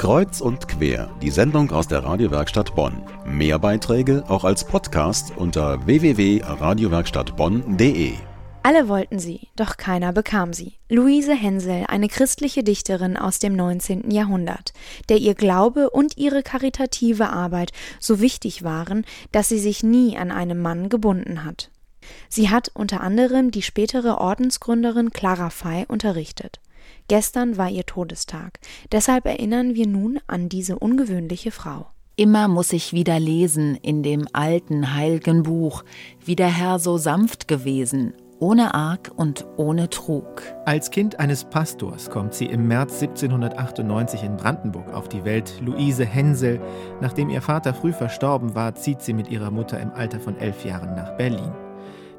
Kreuz und quer, die Sendung aus der Radiowerkstatt Bonn. Mehr Beiträge auch als Podcast unter www.radiowerkstattbonn.de. Alle wollten sie, doch keiner bekam sie. Luise Hensel, eine christliche Dichterin aus dem 19. Jahrhundert, der ihr Glaube und ihre karitative Arbeit so wichtig waren, dass sie sich nie an einen Mann gebunden hat. Sie hat unter anderem die spätere Ordensgründerin Clara Fey unterrichtet. Gestern war ihr Todestag. Deshalb erinnern wir nun an diese ungewöhnliche Frau. Immer muss ich wieder lesen in dem alten heiligen Buch, wie der Herr so sanft gewesen, ohne Arg und ohne Trug. Als Kind eines Pastors kommt sie im März 1798 in Brandenburg auf die Welt. Luise Hensel. Nachdem ihr Vater früh verstorben war, zieht sie mit ihrer Mutter im Alter von elf Jahren nach Berlin.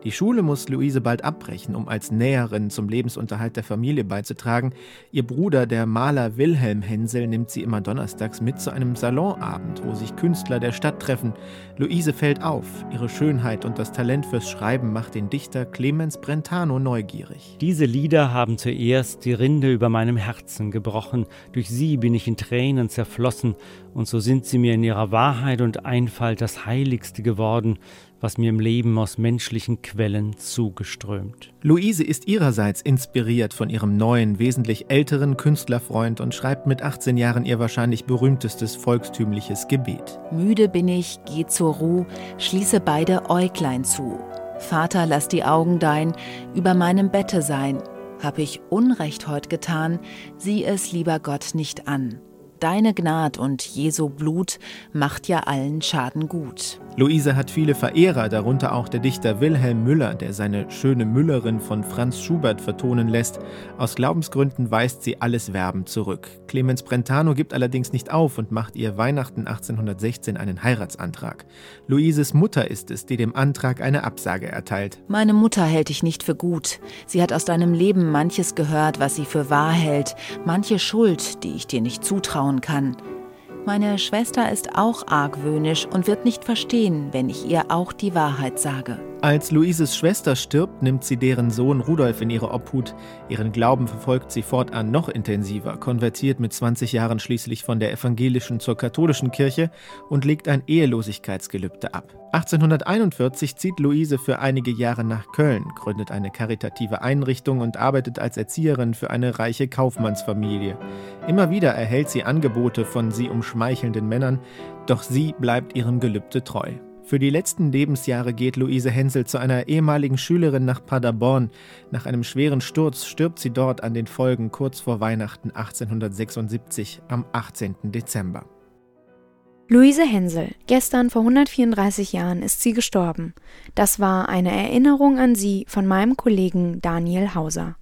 Die Schule muss Luise bald abbrechen, um als Näherin zum Lebensunterhalt der Familie beizutragen. Ihr Bruder, der Maler Wilhelm Hensel, nimmt sie immer donnerstags mit zu einem Salonabend, wo sich Künstler der Stadt treffen. Luise fällt auf. Ihre Schönheit und das Talent fürs Schreiben macht den Dichter Clemens Brentano neugierig. Diese Lieder haben zuerst die Rinde über meinem Herzen gebrochen. Durch sie bin ich in Tränen zerflossen, und so sind sie mir in ihrer Wahrheit und Einfalt das Heiligste geworden was mir im Leben aus menschlichen Quellen zugeströmt. Luise ist ihrerseits inspiriert von ihrem neuen, wesentlich älteren Künstlerfreund und schreibt mit 18 Jahren ihr wahrscheinlich berühmtestes volkstümliches Gebet. Müde bin ich, geh zur Ruh, schließe beide Äuglein zu. Vater, lass die Augen dein über meinem Bette sein. Hab ich Unrecht heut getan, sieh es lieber Gott nicht an. Deine Gnad und Jesu Blut macht ja allen Schaden gut. Luise hat viele Verehrer, darunter auch der Dichter Wilhelm Müller, der seine schöne Müllerin von Franz Schubert vertonen lässt. Aus Glaubensgründen weist sie alles Werben zurück. Clemens Brentano gibt allerdings nicht auf und macht ihr Weihnachten 1816 einen Heiratsantrag. Luises Mutter ist es, die dem Antrag eine Absage erteilt. Meine Mutter hält dich nicht für gut. Sie hat aus deinem Leben manches gehört, was sie für wahr hält, manche Schuld, die ich dir nicht zutrauen kann. Meine Schwester ist auch argwöhnisch und wird nicht verstehen, wenn ich ihr auch die Wahrheit sage. Als Luises Schwester stirbt, nimmt sie deren Sohn Rudolf in ihre Obhut. Ihren Glauben verfolgt sie fortan noch intensiver, konvertiert mit 20 Jahren schließlich von der evangelischen zur katholischen Kirche und legt ein Ehelosigkeitsgelübde ab. 1841 zieht Luise für einige Jahre nach Köln, gründet eine karitative Einrichtung und arbeitet als Erzieherin für eine reiche Kaufmannsfamilie. Immer wieder erhält sie Angebote von sie umschmeichelnden Männern, doch sie bleibt ihrem Gelübde treu. Für die letzten Lebensjahre geht Luise Hensel zu einer ehemaligen Schülerin nach Paderborn. Nach einem schweren Sturz stirbt sie dort an den Folgen kurz vor Weihnachten 1876 am 18. Dezember. Luise Hensel, gestern vor 134 Jahren ist sie gestorben. Das war eine Erinnerung an sie von meinem Kollegen Daniel Hauser.